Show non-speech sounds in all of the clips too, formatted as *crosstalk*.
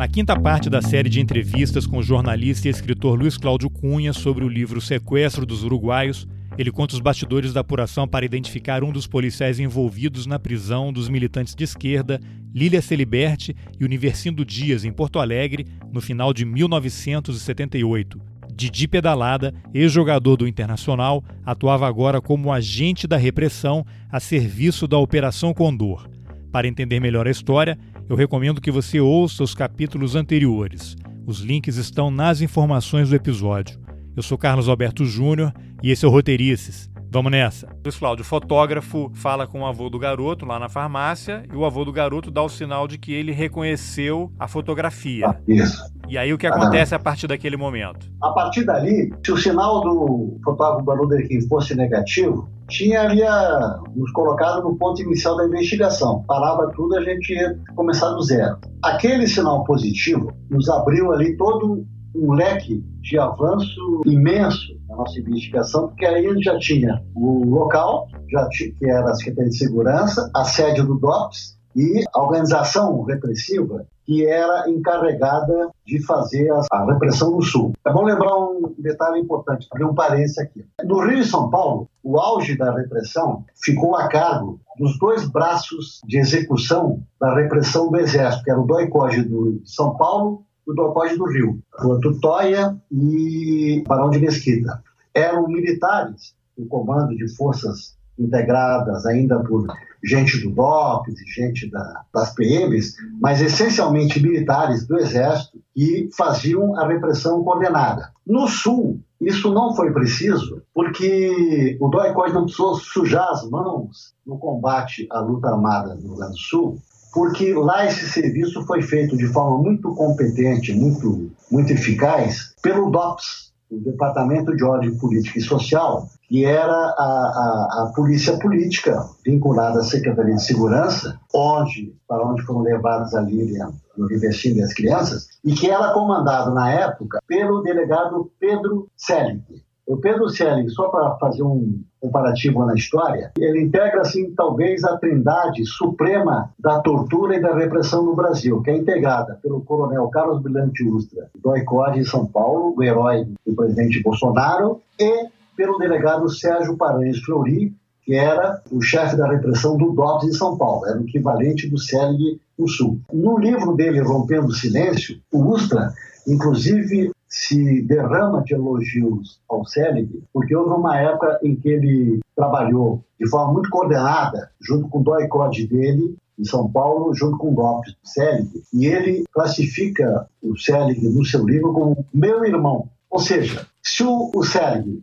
Na quinta parte da série de entrevistas com o jornalista e escritor Luiz Cláudio Cunha sobre o livro Sequestro dos Uruguaios, ele conta os bastidores da apuração para identificar um dos policiais envolvidos na prisão dos militantes de esquerda, Lília Celiberti e Universindo Dias, em Porto Alegre, no final de 1978. Didi Pedalada, ex-jogador do Internacional, atuava agora como agente da repressão a serviço da Operação Condor. Para entender melhor a história, eu recomendo que você ouça os capítulos anteriores. Os links estão nas informações do episódio. Eu sou Carlos Alberto Júnior e esse é o Roteirices. Vamos nessa. Luiz Cláudio, fotógrafo, fala com o avô do garoto lá na farmácia e o avô do garoto dá o sinal de que ele reconheceu a fotografia. Ah, isso. E aí o que acontece a partir daquele momento? A partir dali, se o sinal do fotógrafo Baruderkin fosse negativo, tinha havia nos colocado no ponto inicial da investigação. Parava tudo, a gente ia começar do zero. Aquele sinal positivo nos abriu ali todo um leque de avanço imenso na nossa investigação, porque aí ele já tinha o local, já tinha, que era a Secretaria de Segurança, a sede do DOPS e a organização repressiva que era encarregada de fazer a, repressão no Sul. É bom lembrar um detalhe importante, abrir um parênteses aqui. No Rio e São Paulo, o auge da repressão ficou a cargo dos dois braços de execução da repressão do Exército, que era o DOI-COGE do São Paulo e o DOI-COGE do Rio, o Tutóia e Barão de Mesquita. Eram militares, o comando de forças integradas ainda por gente do DOPS e gente da, das PMs, mas essencialmente militares do Exército que faziam a repressão coordenada. No Sul, isso não foi preciso, porque o doi não precisou sujar as mãos no combate à luta armada no Rio Grande do Sul, porque lá esse serviço foi feito de forma muito competente, muito, muito eficaz, pelo DOPS, o Departamento de Ordem Política e Social, que era a, a, a, polícia política vinculada à Secretaria de Segurança, onde, para onde foram levadas a Lilian no Revestindo e as crianças, e que era comandado na época pelo delegado Pedro Selig. O Pedro Selig, só para fazer um comparativo na história, ele integra, assim, talvez a trindade suprema da tortura e da repressão no Brasil, que é integrada pelo coronel Carlos Brilhante Ustra, do ICOD em São Paulo, o herói do presidente Bolsonaro, e pelo delegado Sérgio Paranhos Fleury, que era o chefe da repressão do DOPS em São Paulo, era o equivalente do Selig no Sul. No livro dele, Rompendo o Silêncio, o Ustra, inclusive, se derrama de elogios ao Selig, porque houve uma época em que ele trabalhou de forma muito coordenada, junto com o DOI-CODE dele, em São Paulo, junto com o Lopes Selig, e ele classifica o Selig no seu livro como meu irmão. Ou seja, se o, o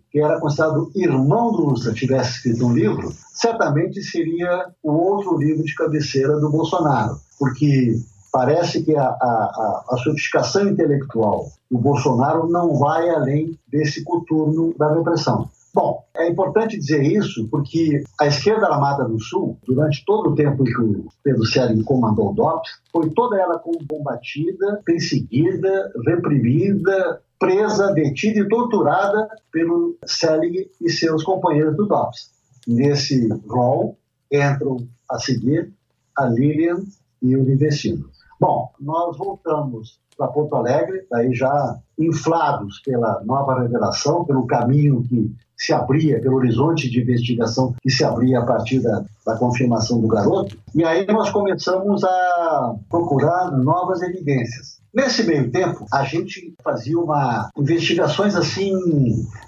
que era considerado irmão do Lula, tivesse escrito um livro, certamente seria o outro livro de cabeceira do Bolsonaro, porque parece que a, a, a, sofisticação intelectual do Bolsonaro não vai além desse coturno da repressão. Bom, é importante dizer isso porque a esquerda armada do Sul, durante todo o tempo que o Pedro Sérgio comandou o DOPS, foi toda ela combatida, perseguida, reprimida, presa, detida e torturada pelo Selig e seus companheiros do DOPS. Nesse rol entram a seguir a Lilian e o Livestino. Bom, nós voltamos para Porto Alegre, daí já inflados pela nova revelação, pelo caminho que se abria, pelo horizonte de investigação que se abria a partir da, da confirmação do garoto. E aí nós começamos a procurar novas evidências. Nesse meio tempo, a gente fazia uma investigações assim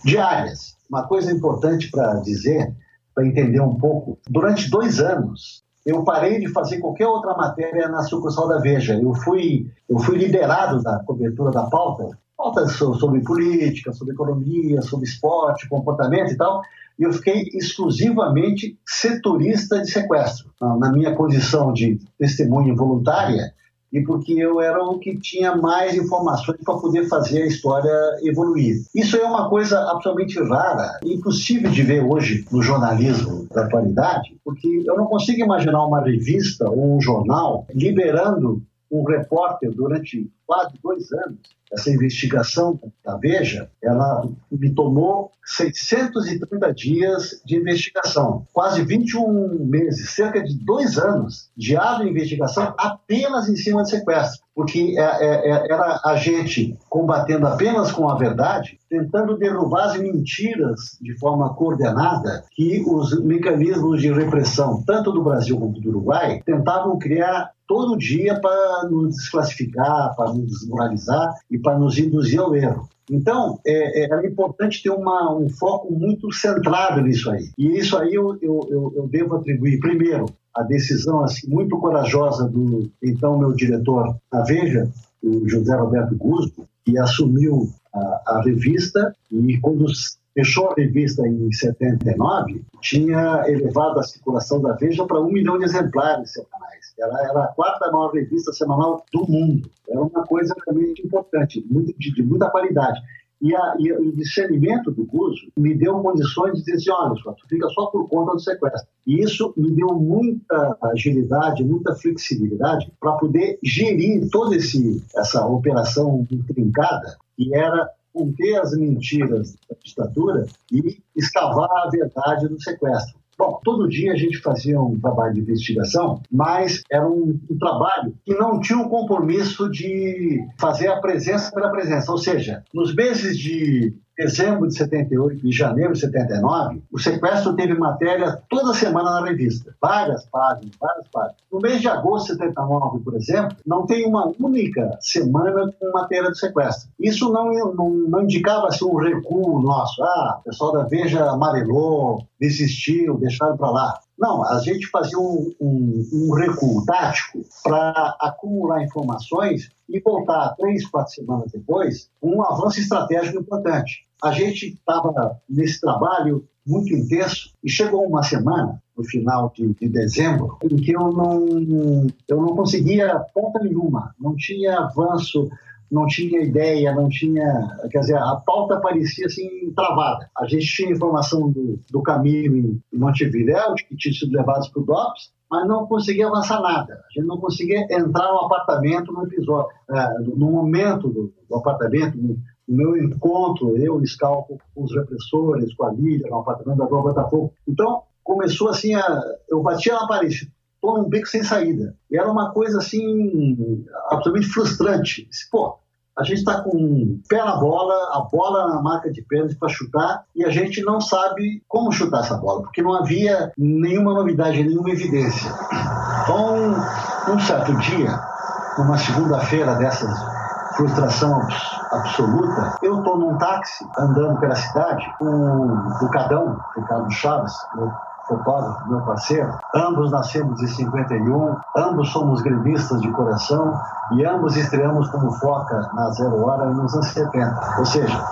diárias. Uma coisa importante para dizer, para entender um pouco, durante dois anos eu parei de fazer qualquer outra matéria na sucursal da Veja. Eu fui, eu fui liderado da cobertura da pauta, pautas sobre política, sobre economia, sobre esporte, comportamento e tal, e eu fiquei exclusivamente setorista de sequestro. Na minha posição de testemunha voluntária, e porque eu era o que tinha mais informações para poder fazer a história evoluir. Isso é uma coisa absolutamente rara, impossível de ver hoje no jornalismo da atualidade, porque eu não consigo imaginar uma revista ou um jornal liberando um repórter durante quase dois anos, essa investigação da Veja, ela me tomou 630 dias de investigação, quase 21 meses, cerca de dois anos de árdua investigação apenas em cima de sequestro, porque é, é, é, era a gente combatendo apenas com a verdade, tentando derrubar as mentiras de forma coordenada que os mecanismos de repressão, tanto do Brasil quanto do Uruguai, tentavam criar todo dia para nos desclassificar, para nos desmoralizar e para nos induzir ao erro. Então, é, é, importante ter uma, um foco muito centrado nisso aí. E isso aí eu, eu, eu devo atribuir, primeiro, a decisão assim, muito corajosa do então meu diretor na Veja, o José Roberto Guzzo, que assumiu a, a revista e quando fechou a revista em 79, tinha elevado a circulação da Veja para um milhão de exemplares semanais. Ela era a quarta maior revista semanal do mundo. Era uma coisa realmente importante, muito, de, de muita qualidade. E, a, e, o discernimento do curso me deu condições de dizer assim, olha, só, tu fica só por conta do sequestro. E isso me deu muita agilidade, muita flexibilidade para poder gerir toda esse, essa operação intrincada que era conter as mentiras da ditadura e escavar a verdade do sequestro. Bom, todo dia a gente fazia um trabalho de investigação, mas era um, um, trabalho que não tinha um compromisso de fazer a presença pela presença. Ou seja, nos meses de dezembro de 78 e janeiro de 79, o sequestro teve matéria toda semana na revista. Várias páginas, várias páginas. No mês de agosto de 79, por exemplo, não tem uma única semana com matéria de sequestro. Isso não, não, não indicava assim, um recuo nosso. Ah, o pessoal da Veja amarelou, desistiu, deixaram para lá. Não, a gente fazia um, um, um recuo tático para acumular informações e voltar três, quatro semanas depois com um avanço estratégico importante. A gente estava nesse trabalho muito intenso e chegou uma semana, no final de, de, dezembro, em que eu não, eu não conseguia ponta nenhuma, não tinha avanço, não tinha ideia, não tinha. Quer dizer, a pauta parecia assim travada. A gente tinha informação do, do caminho em Montevidéu, que tinha sido levados para o DOPS, mas não conseguia avançar nada. A gente não conseguia entrar no apartamento no episódio, é, no momento do, do apartamento, no, no, meu encontro, eu, Scalpo, com os repressores, com a Lídia, no apartamento da Rua Botafogo. Então, começou assim, a, eu batia na parede, estou num beco sem saída. E era uma coisa assim, absolutamente frustrante. Pô, a gente está com um pé na bola, a bola na marca de pênalti para chutar e a gente não sabe como chutar essa bola, porque não havia nenhuma novidade, nenhuma evidência. Então, um certo dia, numa segunda-feira dessas frustração absoluta, eu estou num táxi andando pela cidade com o Cadão, Ricardo Chaves, fotógrafo, meu parceiro. Ambos nascemos em 51, ambos somos gremistas de coração e ambos estreamos como Foca na Zero Hora nos anos 70. Ou seja,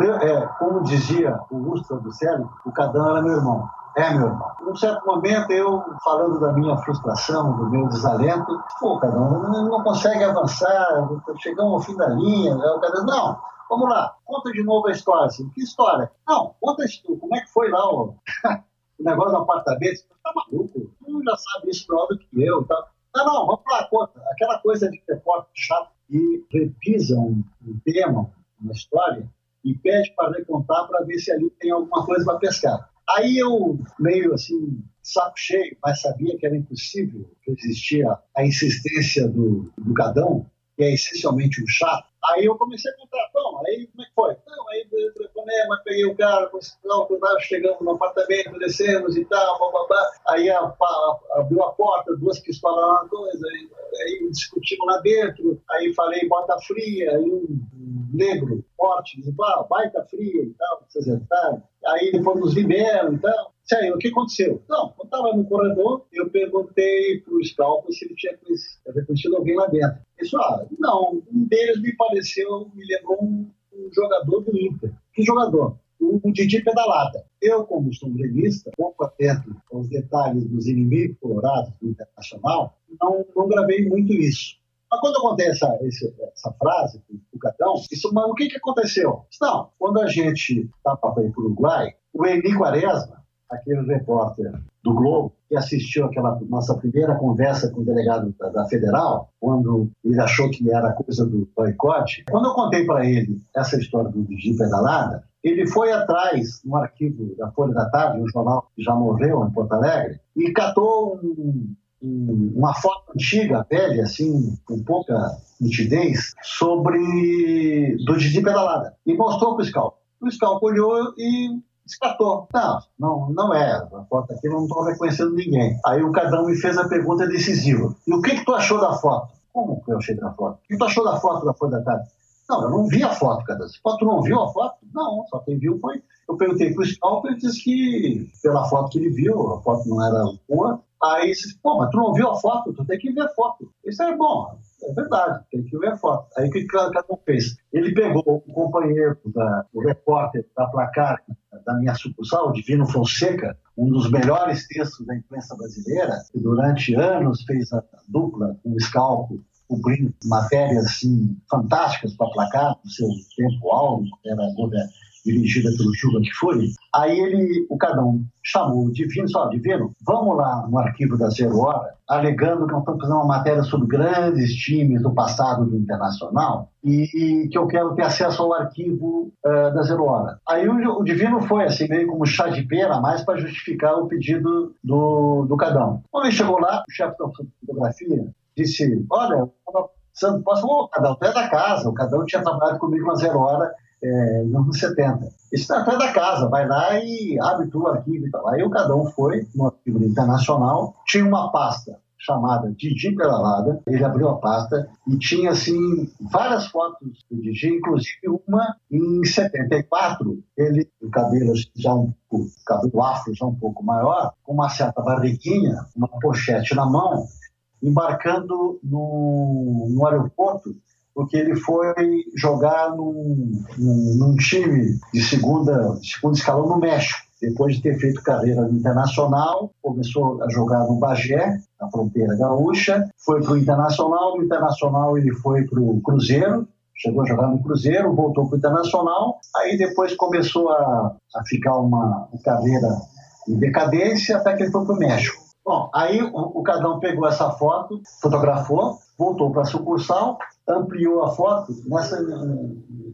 eu, é, como dizia o Gustavo Célio, o Cadão era meu irmão. É, meu irmão. Num certo momento, eu falando da minha frustração, do meu desalento, pô, Cadão, não, consegue avançar, chegamos ao fim da linha. O Cadão, não, vamos lá, conta de novo a história. Assim, que história? Não, conta isso, como é que foi lá o *laughs* o negócio do apartamento, você tá maluco? Tu já sabe isso melhor do que eu. Tá? Não, não, vamos lá, conta. Aquela coisa de repórter chato que repisa um, um tema, uma história, e pede para recontar para ver se ali tem alguma coisa para pescar. Aí eu, meio assim, saco cheio, mas sabia que era impossível resistir à insistência do, do Gadão, que é essencialmente um chato, Aí eu comecei a contar, bom, aí como é que foi? Não, aí eu telefonema, peguei o cara, nós chegamos no apartamento, descemos e tal, blá, Aí a, a, abriu a porta, duas pistolas lá, coisa, aí, aí discutimos lá dentro, aí falei bota fria, aí um, negro forte, disse, ah, baita fria e tal, vocês entraram. Aí depois nos liberam e tal. Sério, o que aconteceu? Não, eu estava no corredor, eu perguntei para o Scalpo se ele tinha conhecido alguém lá dentro. Falou, ah, não, um deles me pareceu, me lembrou um, um jogador do Inter. Que jogador? o Didi Pedalada. Eu, como sou gremista, pouco atento aos detalhes dos inimigos colorados do Internacional, não, não gravei muito isso. Mas quando acontece essa, essa frase, o Catão, isso, mas o que, que aconteceu? Não, quando a gente estava para o Uruguai, o Eni Quaresma, aquele repórter do Globo, que assistiu aquela nossa primeira conversa com o delegado da, da Federal, quando ele achou que era coisa do boicote, quando eu contei para ele essa história do Digi Pedalada, ele foi atrás, no arquivo da Folha da Tarde, um jornal que já morreu em Porto Alegre, e catou um, um, uma foto antiga, velha, assim, com pouca nitidez, sobre do Didi Pedalada. E mostrou para o Scal. O Scal olhou e descartou. Não, não, não é. A foto aqui não estou reconhecendo ninguém. Aí o Cadão me fez a pergunta decisiva. E o que, que tu achou da foto? Como que eu achei da foto? O que tu achou da foto da Folha da Tarde? Não, eu não vi a foto, Cadão. Tu não viu a foto? Não, só quem viu foi... Eu perguntei para o Scalper e disse que pela foto que ele viu, a foto não era boa. Aí disse, pô, mas tu não viu a foto? Tu tem que ver a foto. Isso é bom. É verdade, tem que ver a foto. Aí o que cada um fez? Ele pegou o companheiro, da, o repórter da placar da minha sucursal, Divino Fonseca, um dos melhores textos da imprensa brasileira, que durante anos fez a dupla com o Scalpo, cobrindo matérias assim, fantásticas para placar, no seu tempo áureo, era dirigida pelo Juba Kfouri, aí ele, o Cadão chamou o Divino, só Divino, vamos lá no arquivo da Zero Hora, alegando que nós estamos fazendo uma matéria sobre grandes times do passado do Internacional e, e que eu quero ter acesso ao arquivo uh, da Zero Hora. Aí o, o, Divino foi assim, meio como chá de pera, mais para justificar o pedido do, do Cadão. Quando ele chegou lá, o chefe da fotografia disse, olha, Santo Posso, ô, Cadão, é da casa, o Cadão tinha trabalhado comigo na Zero Hora é, nos anos 70. Isso está atrás da casa, vai lá e abre o arquivo e tal. Aí o Cadão foi no arquivo internacional, tinha uma pasta chamada Didi Pedalada, ele abriu a pasta e tinha, assim, várias fotos do Didi, inclusive uma em 74, ele, o cabelo já um pouco, cabelo afro já um pouco maior, com uma certa barriguinha, uma pochete na mão, embarcando no, no aeroporto porque ele foi jogar num, num, num time de segunda, de segundo escalão no México. Depois de ter feito carreira no Internacional, começou a jogar no Bagé, na fronteira gaúcha, foi para o Internacional, no Internacional ele foi para o Cruzeiro, chegou a jogar no Cruzeiro, voltou para o Internacional, aí depois começou a, a ficar uma, uma carreira em decadência até que ele foi para o México. Bom, aí o, o Cadão pegou essa foto, fotografou, voltou para a sucursal, ampliou a foto. Nessa,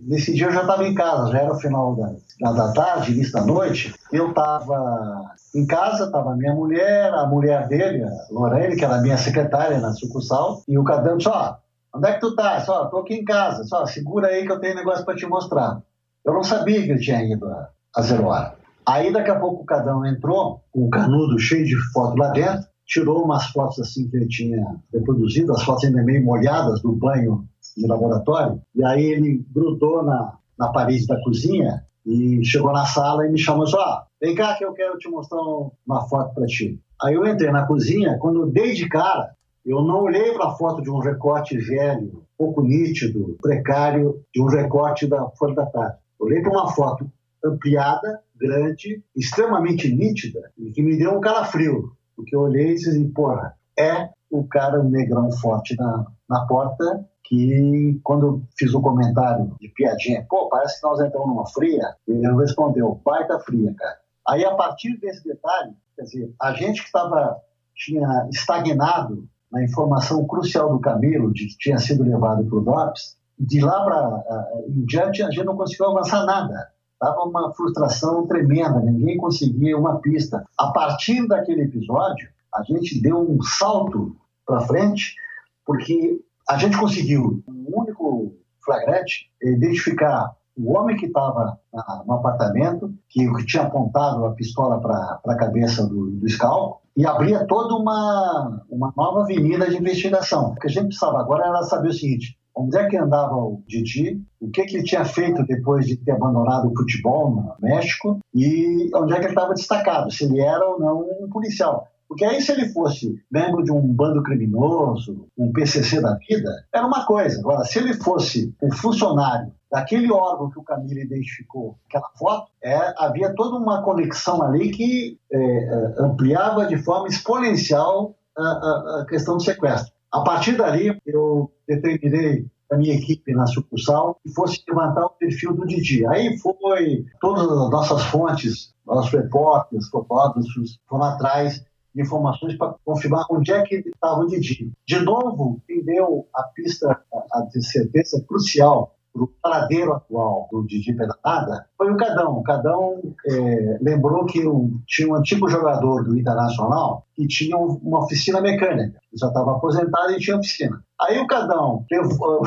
nesse dia eu já estava em casa, já era o final da, da tarde, início da noite. Eu estava em casa, estava minha mulher, a mulher dele, a Lorene, que era minha secretária na sucursal, e o Cadão disse, ó, onde é que tu tá? Só, tô aqui em casa, só, segura aí que eu tenho negócio para te mostrar. Eu não sabia que ele tinha ido a, zero hora. Aí daqui a pouco o Cadão entrou com o canudo cheio de foto lá dentro, tirou umas fotos assim que ele tinha reproduzido, as fotos ainda meio molhadas do banho de laboratório, e aí ele grudou na, na parede da cozinha e chegou na sala e me chamou só, vem cá que eu quero te mostrar uma foto para ti. Aí eu entrei na cozinha, quando eu dei de cara, eu não olhei para a foto de um recorte velho, pouco nítido, precário, de um recorte da Folha da Tarde. Olhei para uma foto ampliada, grande, extremamente nítida, e que me deu um calafrio, porque eu olhei e disse, assim, porra, é o cara, negrão forte na, na porta, que quando eu fiz o um comentário de piadinha, pô, parece que nós entramos numa fria, ele respondeu, baita fria, cara. Aí, a partir desse detalhe, quer dizer, a gente que estava, tinha estagnado na informação crucial do Camilo, de que tinha sido levado para o DOPS, de lá para em diante a gente não conseguiu avançar nada. Estava uma frustração tremenda, ninguém conseguia uma pista. A partir daquele episódio, a gente deu um salto para frente, porque a gente conseguiu, um único flagrante, identificar o homem que estava no apartamento, que, tinha apontado a pistola para a cabeça do, do Scal, e abria toda uma, uma nova avenida de investigação. O que a gente precisava agora era saber o seguinte: onde é que andava o Didi, o que, que ele tinha feito depois de ter abandonado o futebol no México e onde é que ele estava destacado, se ele era ou não um policial. Porque aí, se ele fosse membro de um bando criminoso, um PCC da vida, era uma coisa. Agora, se ele fosse um funcionário daquele órgão que o Camilo identificou, aquela foto, é, havia toda uma conexão ali que é, é ampliava de forma exponencial a, a, a questão do sequestro. A partir dali, eu determinei a minha equipe na sucursal que fosse levantar o perfil do Didi. Aí foi, todas as nossas fontes, nossos repórteres, fotógrafos, foram atrás de informações para confirmar onde é que estava o Didi. De novo, quem deu a pista a, certeza crucial para o paradeiro atual do Didi Pedalada foi o Cadão. O Cadão é, lembrou que um, tinha um antigo jogador do Internacional que tinha uma oficina mecânica. Ele já estava aposentado e tinha oficina. Aí o Cadão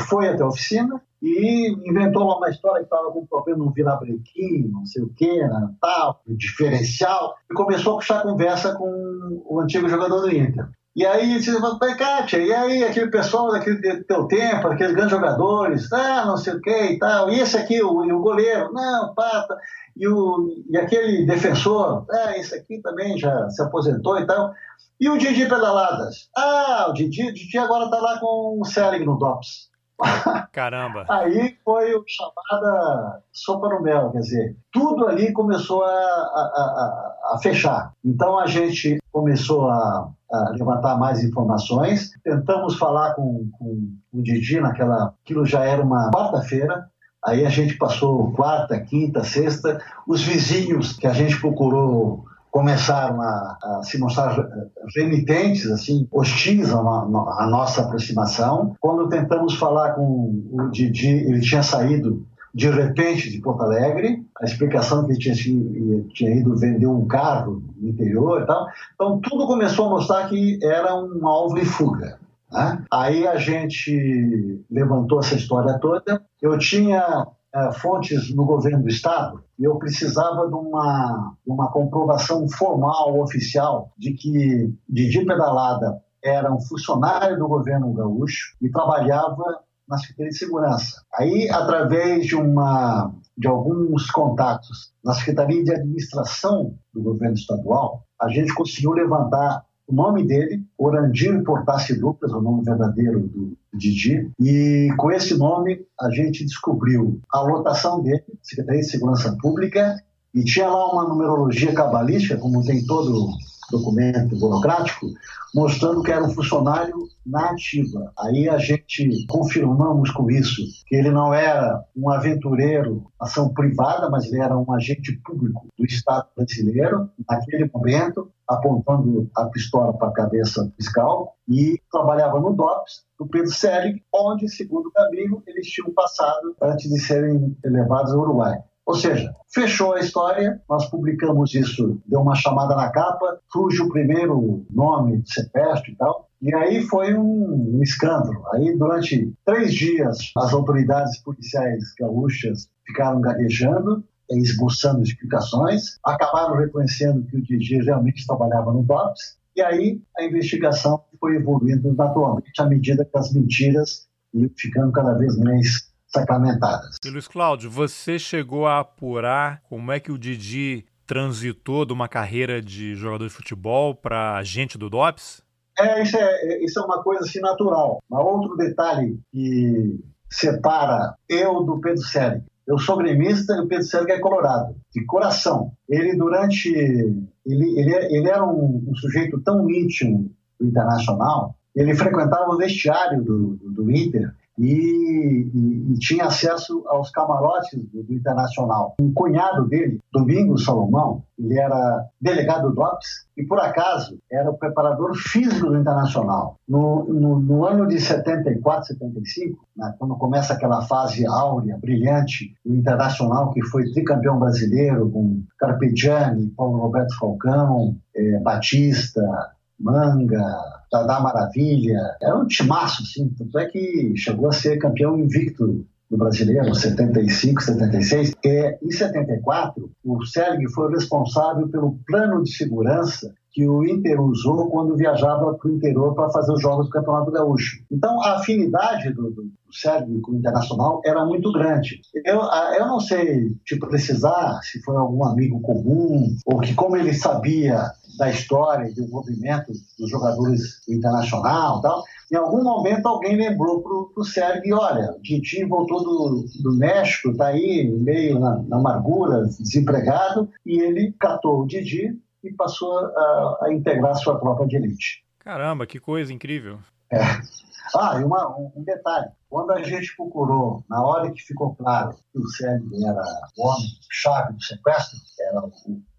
foi até a oficina e inventou uma história que estava com problema no virabrequim, não sei o que, né, tal, diferencial, e começou a puxar conversa com o antigo jogador do Inter. E aí você fala, Kátia, e aí aquele pessoal daquele teu tempo, aqueles grandes jogadores, ah, não sei o que e tal, e esse aqui, o, o goleiro, não, pata, e, o, e aquele defensor, ah, esse aqui também já se aposentou e tal. E o Didi Pedaladas? Ah, o Didi, o Didi agora está lá com o Selig no DOPS. *laughs* Caramba! Aí foi o chamada sopa no mel, quer dizer, tudo ali começou a, a, a, a fechar. Então a gente começou a, levantar mais informações, tentamos falar com, com o Didi naquela, aquilo já era uma quarta-feira, aí a gente passou quarta, quinta, sexta, os vizinhos que a gente procurou começaram a, a, se mostrar remitentes, assim, hostis a, a, nossa aproximação. Quando tentamos falar com o Didi, ele tinha saído de repente de Porto Alegre, a explicação que tinha, tinha ido vender um carro no interior e tal. Então, tudo começou a mostrar que era um alvo em fuga. Né? Aí a gente levantou essa história toda. Eu tinha é, fontes no governo do Estado eu precisava de uma, uma comprovação formal, oficial, de que Didi Pedalada era um funcionário do governo gaúcho e trabalhava na Secretaria de Segurança. Aí, através de, uma, de alguns contatos na Secretaria de Administração do governo estadual, a gente conseguiu levantar o nome dele, Orandir Portassi Lucas, o nome verdadeiro do Didi, e com esse nome a gente descobriu a lotação dele, Secretaria de Segurança Pública, e tinha lá uma numerologia cabalística, como tem todo documento burocrático, mostrando que era um funcionário na ativa. Aí a gente confirmamos com isso que ele não era um aventureiro, ação privada, mas ele era um agente público do Estado brasileiro, naquele momento, apontando a pistola para a cabeça fiscal e trabalhava no DOPS do Pedro Selig, onde, segundo o Camilo, eles tinham passado antes de serem levados ao Uruguai. Ou seja, fechou a história, nós publicamos isso, deu uma chamada na capa, surge o primeiro nome de sequestro e tal, e aí foi um, um, escândalo. Aí, durante três dias, as autoridades policiais gaúchas ficaram gaguejando, esboçando explicações, acabaram reconhecendo que o Didi realmente trabalhava no DOPS, e aí a investigação foi evoluindo naturalmente à medida que as mentiras iam ficando cada vez mais sacramentadas. E Luiz Cláudio, você chegou a apurar como é que o Didi transitou de uma carreira de jogador de futebol para agente do DOPS? É isso, é, isso é uma coisa assim natural. Um outro detalhe que separa eu do Pedro Sérgio. Eu sou gremista e o Pedro Sérgio é colorado, de coração. Ele, durante. Ele, ele, ele era um, um sujeito tão íntimo do Internacional, ele frequentava o vestiário do, do, do Inter e, e, e, tinha acesso aos camarotes do, do, Internacional. Um cunhado dele, Domingos Salomão, ele era delegado do DOPS e, por acaso, era o preparador físico do Internacional. No, no, no ano de 74, 75, né, quando começa aquela fase áurea, brilhante, do Internacional, que foi tricampeão brasileiro com Carpegiani, Paulo Roberto Falcão, eh, Batista, Manga, Dadá Maravilha. Era um timaço, assim. Tanto é que chegou a ser campeão invicto do brasileiro, 75, 76. E, em 74, o Selig foi responsável pelo plano de segurança que o Inter usou quando viajava para o interior para fazer os jogos do Campeonato Gaúcho. Então, a afinidade do, do, do Sérgio com o Internacional era muito grande. Eu, eu não sei te precisar se foi algum amigo comum ou que, como ele sabia da história e do envolvimento dos jogadores do Internacional tal, em algum momento alguém lembrou para o Sérgio, olha, o Didi voltou do, do México, está aí meio na, na amargura, desempregado, e ele catou o Didi e passou a, a integrar sua tropa de elite. Caramba, que coisa incrível. É. Ah, e uma, um, um, detalhe. Quando a gente procurou, na hora que ficou claro que o Sérgio era o homem-chave do sequestro, era o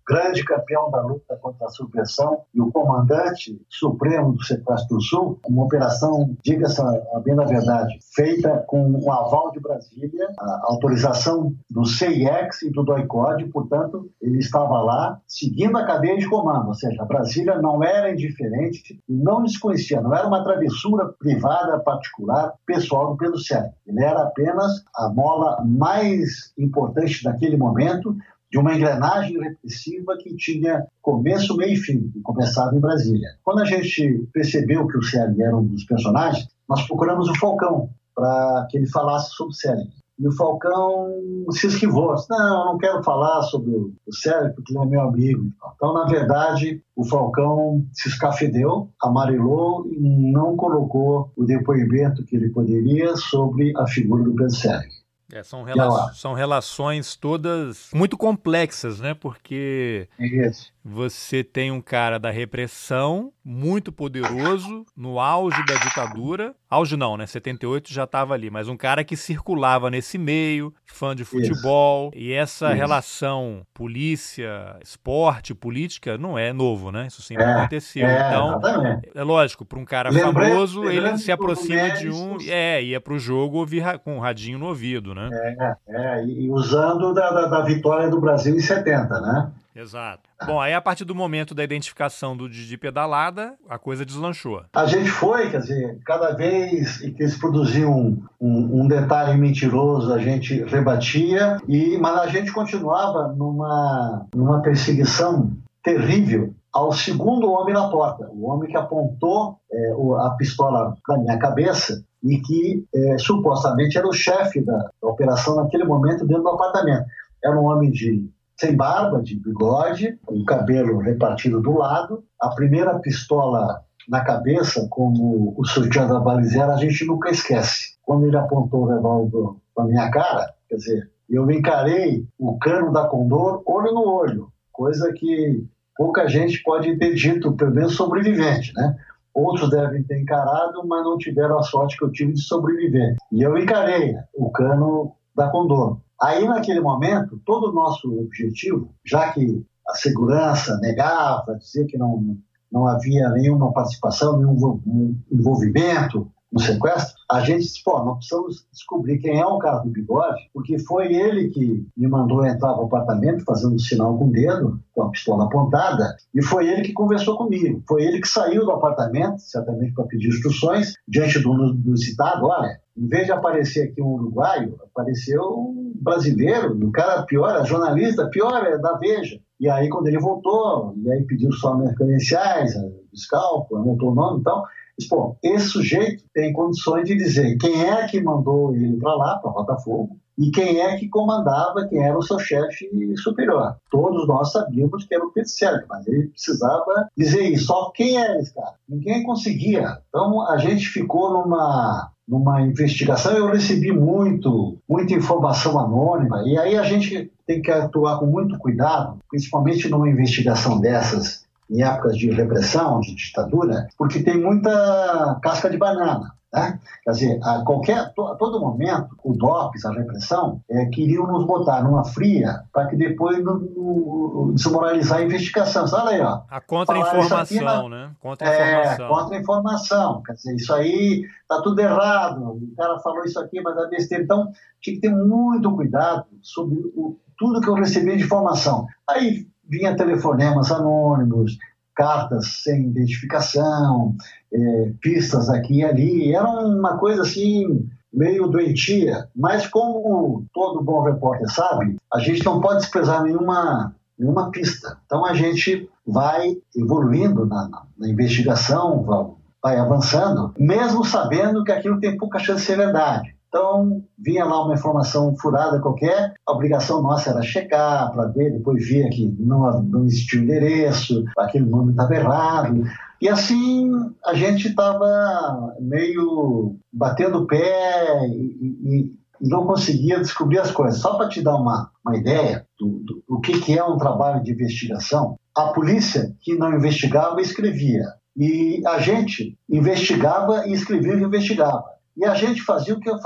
grande campeão da luta contra a subversão e o comandante supremo do Sequestro do Sul, uma operação, diga-se a bem da verdade, feita com o aval de Brasília, a autorização do CIEX e do DOICOD, portanto, ele estava lá seguindo a cadeia de comando, ou seja, Brasília não era indiferente, não desconhecia, não era uma travessura privada, particular, pessoal do Pedro Sérgio. Ele era apenas a mola mais importante naquele momento de uma engrenagem repressiva que tinha começo, meio e fim, e começava em Brasília. Quando a gente percebeu que o Selig era um dos personagens, nós procuramos o Falcão para que ele falasse sobre o Selig. E o Falcão se esquivou. Disse, não, eu não quero falar sobre o Sérgio porque ele é meu amigo. Então, na verdade, o Falcão se escafedeu, amarelou e não colocou o depoimento que ele poderia sobre a figura do Pedro Sérgio. É, são, rela são relações todas muito complexas, né? Porque Isso. você tem um cara da repressão muito poderoso no auge da ditadura. Auge não, né? 78 já estava ali, mas um cara que circulava nesse meio, fã de futebol. Isso. E essa Isso. relação polícia, esporte, política não é novo, né? Isso sempre é, aconteceu. É, então, exatamente. é lógico, para um cara lembrei, famoso, lembrei ele se aproxima de um. É, ia para o jogo ouvir com um radinho no ouvido, né? É, é e usando da, da, da vitória do Brasil em 70, né? Exato. Bom, aí a partir do momento da identificação do Didi Pedalada, a coisa deslanchou. A gente foi, quer dizer, cada vez que eles produziam um, um, um, detalhe mentiroso, a gente rebatia, e, mas a gente continuava numa, numa perseguição terrível ao segundo homem na porta, o homem que apontou é, a pistola na minha cabeça e que é, supostamente era o chefe da, operação naquele momento dentro do apartamento. Era um homem de sem barba, de bigode, com o cabelo repartido do lado, a primeira pistola na cabeça, como o surgião da balizera, a gente nunca esquece. Quando ele apontou o revólver para minha cara, quer dizer, eu encarei o cano da Condor olho no olho, coisa que pouca gente pode ter dito, pelo menos sobrevivente, né? Outros devem ter encarado, mas não tiveram a sorte que eu tive de sobreviver. E eu encarei o cano da Condor. Aí, naquele momento, todo o nosso objetivo, já que a segurança negava, dizia que não, não havia nenhuma participação, nenhum envolvimento no sequestro, a gente disse, pô, nós precisamos descobrir quem é o cara do bigode, porque foi ele que me mandou entrar no apartamento fazendo um sinal com o dedo, com a pistola apontada, e foi ele que conversou comigo. Foi ele que saiu do apartamento, certamente para pedir instruções, diante do, do citado, olha, em vez de aparecer aqui um uruguaio, apareceu um brasileiro, um cara pior, é jornalista, pior, é da Veja. E aí, quando ele voltou, e aí pediu só minhas credenciais, escalpo, anotou o nome e tal, pô, esse sujeito tem condições de dizer quem é que mandou ele para lá, para Botafogo, e quem é que comandava, quem era o seu chefe superior. Todos nós sabíamos que era o Pedro mas ele precisava dizer isso. Só quem era esse cara? Ninguém conseguia. Então a gente ficou numa numa investigação, eu recebi muito, muita informação anônima, e aí a gente tem que atuar com muito cuidado, principalmente numa investigação dessas, em épocas de repressão, de ditadura, porque tem muita casca de banana. Né? Quer dizer, a, qualquer, to, a todo momento, o DOPS, a repressão, é, queriam nos botar numa fria para que depois no, no, desmoralizar a investigação. Olha aí, ó. A contra-informação, né? Contra-informação. É, contra-informação. Quer dizer, isso aí está tudo errado. O cara falou isso aqui, mas é besteira. Então, tinha que ter muito cuidado sobre o, tudo que eu recebi de informação. Aí vinha telefonemas anônimos, cartas sem identificação, é, pistas aqui e ali. Era uma coisa assim meio doentia, mas como todo bom repórter sabe, a gente não pode desprezar nenhuma, nenhuma pista. Então a gente vai evoluindo na, na, na investigação, vai, vai avançando, mesmo sabendo que aquilo tem pouca chance de ser verdade. Então, vinha lá uma informação furada qualquer, a obrigação nossa era checar para ver, depois via que não, não existia o endereço, aquele nome estava errado. E assim a gente estava meio batendo o pé e, e, e, não conseguia descobrir as coisas. Só para te dar uma, uma ideia do, do, do que, que é um trabalho de investigação, a polícia que não investigava escrevia. E a gente investigava e escrevia e investigava. E a gente fazia o que a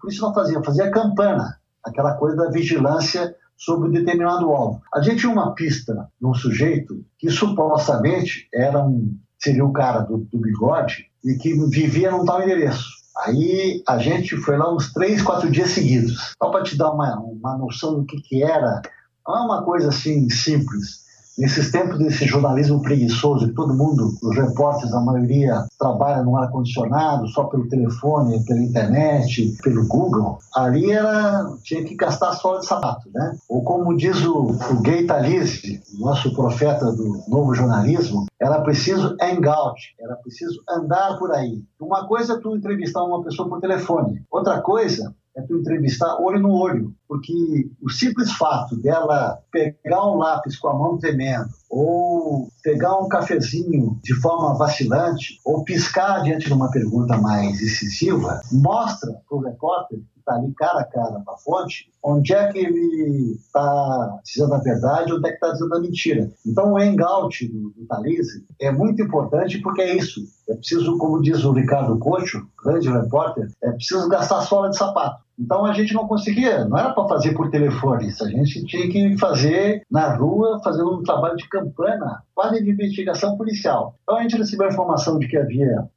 polícia não fazia, fazia campana, aquela coisa da vigilância sobre determinado alvo. A gente tinha uma pista de um sujeito que supostamente era um, seria o cara do, do bigode e que vivia num tal endereço. Aí a gente foi lá uns três, quatro dias seguidos. Só para te dar uma, uma noção do que, que era, não é uma coisa assim simples. Nesses tempos desse jornalismo preguiçoso, todo mundo, os repórteres, a maioria, trabalha no ar-condicionado, só pelo telefone, pela internet, pelo Google, ali era, tinha que gastar sola de sapato, né? Ou como diz o, o Gay Talese, nosso profeta do novo jornalismo, era preciso hangout, era preciso andar por aí. Uma coisa é tu entrevistar uma pessoa por telefone, outra coisa é tu entrevistar olho no olho, porque o simples fato dela pegar um lápis com a mão tremendo, ou pegar um cafezinho de forma vacilante, ou piscar diante de uma pergunta mais incisiva, mostra para o repórter está ali cara a cara com a fonte, onde é que ele está dizendo a verdade, onde é que está dizendo a mentira. Então, o hangout do, do Talise é muito importante porque é isso. É preciso, como diz o Ricardo Cocho, grande repórter, é preciso gastar sola de sapato. Então a gente não conseguia, não era para fazer por telefone, isso a gente tinha que fazer na rua, fazendo um trabalho de campanha, quase de investigação policial. Então a gente recebeu a informação de que havia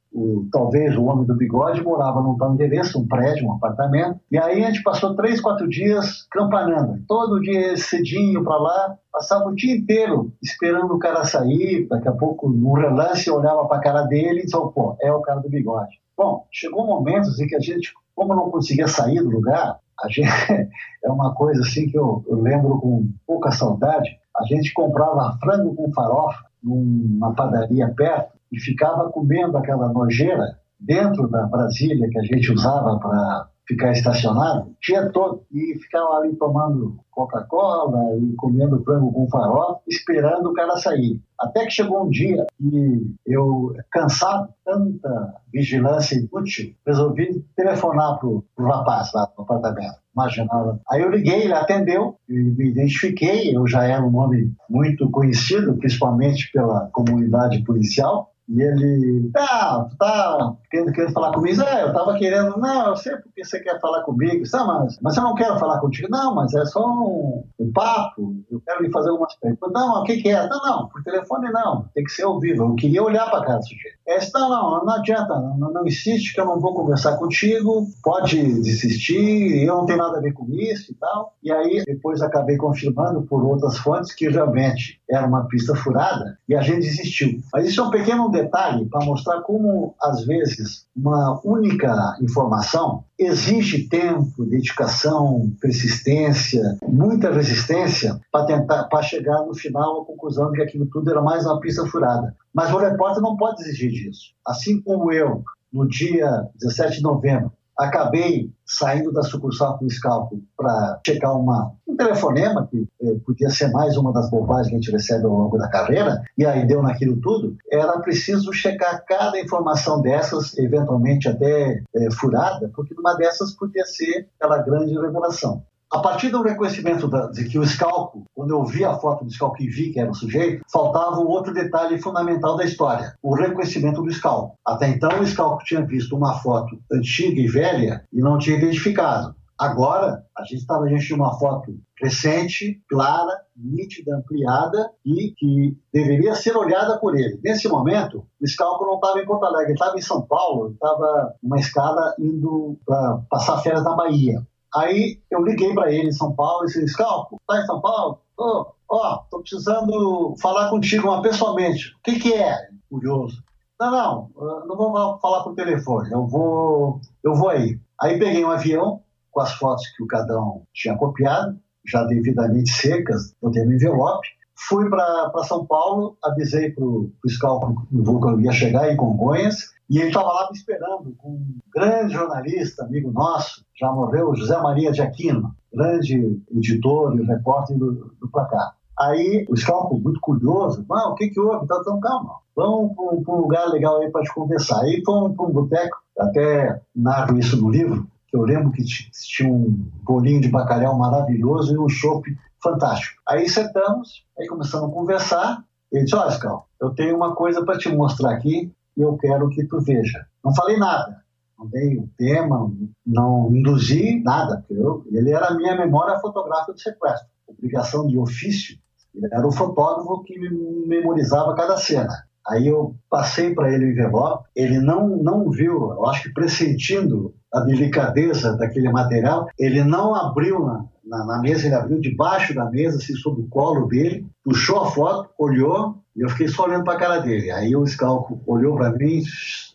talvez o homem do bigode morava num tal endereço, um prédio, um apartamento. E aí a gente passou três, quatro dias campanando. Todo dia cedinho para lá, passava o dia inteiro esperando o cara sair. Daqui a pouco, no relance, eu olhava para a cara dele e dizia: pô, é o cara do bigode. Bom, chegou momentos em que a gente, como não conseguia sair do lugar, a gente, *laughs* é uma coisa assim que eu, eu lembro com pouca saudade. A gente comprava frango com farofa numa padaria perto e ficava comendo aquela nojeira dentro da Brasília que a gente usava para ficar estacionado, tinha todo e ficava ali tomando Coca-Cola e comendo frango com farol, esperando o cara sair. Até que chegou um dia e eu, cansado de tanta vigilância inútil, resolvi telefonar pro, pro rapaz lá no apartamento. Imaginava. Aí eu liguei, ele atendeu, e me identifiquei, eu já era um nome muito conhecido, principalmente pela comunidade policial, e ele, tá, tá querendo, querendo falar comigo. É, eu tava querendo, não, eu sei porque você quer falar comigo. Tá, mas, mas eu não quero falar contigo. Não, mas é só um, um papo. Eu quero lhe fazer algumas perguntas. Não, o que, que é? Não, não, por telefone não. Tem que ser ao vivo. Eu queria olhar para cara do sujeito. É, não, não, não adianta. Não, não insiste que eu não vou conversar contigo. Pode desistir. Eu não tenho nada a ver com isso e tal. E aí, depois acabei confirmando por outras fontes que realmente era uma pista furada e a gente desistiu. Mas isso é um pequeno detalhe para mostrar como, às vezes, uma única informação exige tempo, dedicação, persistência, muita resistência para tentar para chegar no final à conclusão de que aquilo tudo era mais uma pista furada. Mas o repórter não pode exigir disso. Assim como eu, no dia 17 de novembro, acabei saindo da sucursal com cálculo para checar uma, um telefonema, que eh, podia ser mais uma das bobagens que a gente recebe ao longo da carreira, e aí deu naquilo tudo, era preciso checar cada informação dessas, eventualmente até eh, furada, porque uma dessas podia ser aquela grande revelação. A partir do reconhecimento da, de que o Scalco, quando eu vi a foto do Scalco e vi que era o sujeito, faltava um outro detalhe fundamental da história, o reconhecimento do Scalco. Até então, o Scalco tinha visto uma foto antiga e velha e não tinha identificado. Agora, a gente estava diante de uma foto recente, clara, nítida, ampliada e que deveria ser olhada por ele. Nesse momento, o Scalco não estava em Porto Alegre, estava em São Paulo, estava numa escala indo para passar férias na Bahia. Aí eu liguei para ele em São Paulo e disse: Scalpo, tá em São Paulo? Ó, oh, oh, tô precisando falar contigo uma pessoalmente. O que, que é? Curioso. Não, não, não vou falar por telefone, eu vou, eu vou aí. Aí peguei um avião com as fotos que o Cadão tinha copiado, já devidamente secas, botei no envelope, fui para São Paulo, avisei para o fiscal que o vulcão ia chegar em Congonhas, e ele estava lá me esperando com um grande jornalista, amigo nosso, já morreu, José Maria de Aquino, grande editor e repórter do, do Placar. Aí o Scalpo, muito curioso, ah, o que que houve? Então, então calma, vamos para um lugar legal aí para te conversar. Aí fomos para um boteco, até narro isso no livro, eu lembro que tinha um bolinho de bacalhau maravilhoso e um chopp fantástico. Aí sentamos, aí começamos a conversar. Ele disse: Scalpo, eu tenho uma coisa para te mostrar aqui e eu quero que tu veja. Não falei nada, não dei o tema, não induzi nada, porque eu, ele era a minha memória fotográfica do sequestro. obrigação de ofício, ele era o fotógrafo que memorizava cada cena. Aí eu passei para ele o envelope, ele não, não viu, eu acho que pressentindo a delicadeza daquele material, ele não abriu na, na, na, mesa, ele abriu debaixo da mesa, assim, sob o colo dele, puxou a foto, olhou, e eu fiquei só olhando para a cara dele. Aí o Scalco olhou para mim,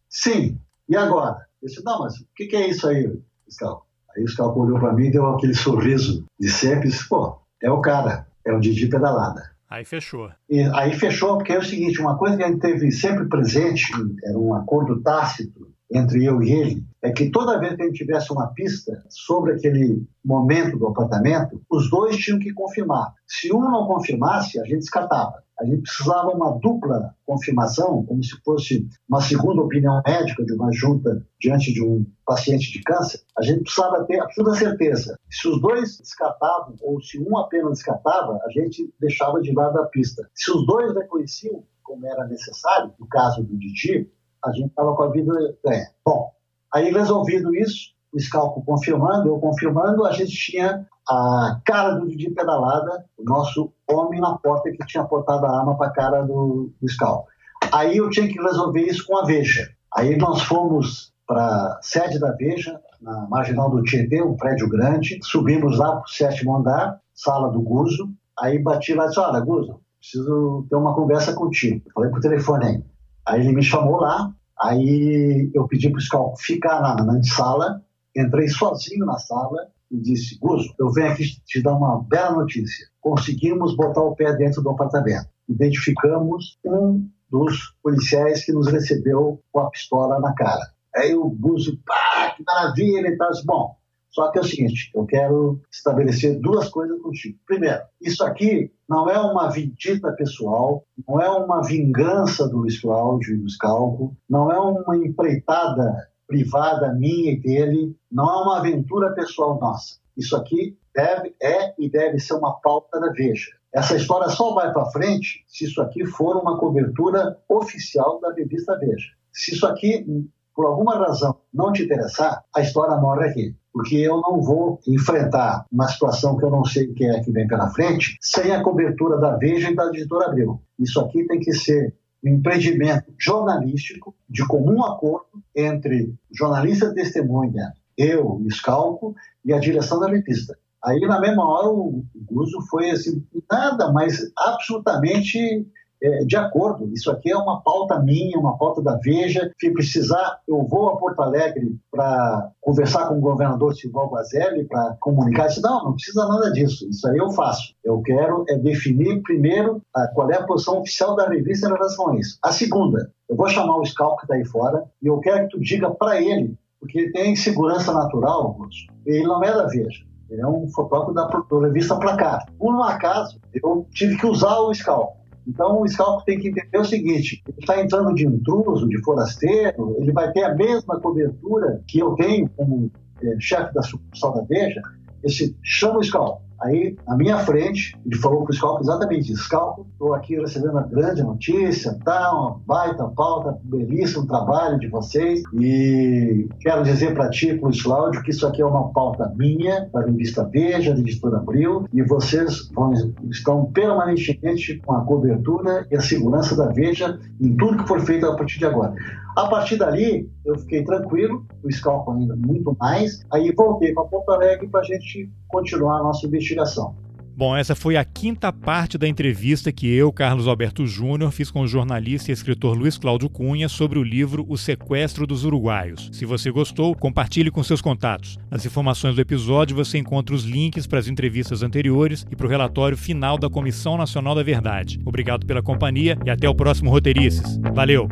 sim, e agora? Eu disse, não, mas o que, que, é isso aí, Scalco? Aí o Scalco olhou para mim, deu aquele sorriso de sempre, e disse, pô, é o cara, é o Didi Pedalada. Aí fechou. E aí fechou, porque é o seguinte, uma coisa que a gente teve sempre presente, era um acordo tácito entre eu e ele, é que toda vez que a gente tivesse uma pista sobre aquele momento do apartamento, os dois tinham que confirmar. Se um não confirmasse, a gente descartava. A gente precisava uma dupla confirmação, como se fosse uma segunda opinião médica de uma junta diante de um paciente de câncer. A gente precisava ter absoluta certeza. Se os dois descartavam, ou se um apenas descartava, a gente deixava de lado a pista. Se os dois reconheciam como era necessário, no caso do Didi, a gente estava com a vida ganha. Bom, aí resolvido isso, o Scalco confirmando, eu confirmando, a gente tinha a cara do Didi pedalada, o nosso homem na porta que tinha apontado a arma para a cara do, do Scalco. Aí eu tinha que resolver isso com a Veja. Aí nós fomos para a sede da Veja, na marginal do Tietê, um prédio grande, subimos lá para o sétimo andar, sala do Guzo, aí bati lá e disse, olha, Guzo, preciso ter uma conversa contigo. Falei por telefone aí. Aí ele me chamou lá, aí eu pedi para o Scalco ficar na, na sala, entrei sozinho na sala e disse, Guzo, eu venho aqui te dar uma bela notícia. Conseguimos botar o pé dentro do apartamento. Identificamos um dos policiais que nos recebeu com a pistola na cara. Aí o Guzo, pá, que maravilha e tal. Bom, só que é o seguinte, eu quero estabelecer duas coisas contigo. Primeiro, isso aqui não é uma vindita pessoal, não é uma vingança do Luiz Cláudio e do Scalco, não é uma empreitada privada minha e dele, não é uma aventura pessoal nossa. Isso aqui deve, é e deve ser uma pauta da Veja. Essa história só vai para frente se isso aqui for uma cobertura oficial da revista Veja. Se isso aqui, por alguma razão, não te interessar, a história morre aqui porque eu não vou enfrentar uma situação que eu não sei o que é que vem pela frente sem a cobertura da Veja e da editora Abril. Isso aqui tem que ser um empreendimento jornalístico de comum acordo entre jornalista testemunha, eu, o Scalco, e a direção da revista. Aí, na mesma hora, o Guzo foi assim, nada, mas absolutamente é, de acordo. Isso aqui é uma pauta minha, uma pauta da Veja. Se precisar, eu vou a Porto Alegre para conversar com o governador Silval Bazelli para comunicar. Disse, não, não precisa nada disso. Isso aí eu faço. Eu quero é definir primeiro a, qual é a posição oficial da revista em relação a isso. A segunda, eu vou chamar o Scalp que está aí fora e eu quero que tu diga para ele, porque ele tem segurança natural, Augusto. Ele não é da Veja. Ele é um fotógrafo da, da revista Placar. Por um acaso, eu tive que usar o Scalp. Então, o Scalpo tem que entender o seguinte: ele está entrando de intruso, de forasteiro, ele vai ter a mesma cobertura que eu tenho como é, chefe da sucursal da Veja. Esse chama o Scalpo Aí, na minha frente, ele falou para o Scalco exatamente isso. Scalco, estou aqui recebendo a grande notícia, tá, uma baita pauta, belíssimo trabalho de vocês e quero dizer para ti, Luiz Cláudio, que isso aqui é uma pauta minha, da revista Veja, da editora Abril, e vocês vão, estão permanentemente com a cobertura e a segurança da Veja em tudo que for feito a partir de agora. A partir dali, eu fiquei tranquilo, o Scalco ainda muito mais, aí voltei para Porto Alegre para a gente continuar a nossa investigação. Bom, essa foi a quinta parte da entrevista que eu, Carlos Alberto Júnior, fiz com o jornalista e escritor Luiz Cláudio Cunha sobre o livro O Sequestro dos Uruguaios. Se você gostou, compartilhe com seus contatos. Nas informações do episódio você encontra os links para as entrevistas anteriores e para o relatório final da Comissão Nacional da Verdade. Obrigado pela companhia e até o próximo Roteirices. Valeu!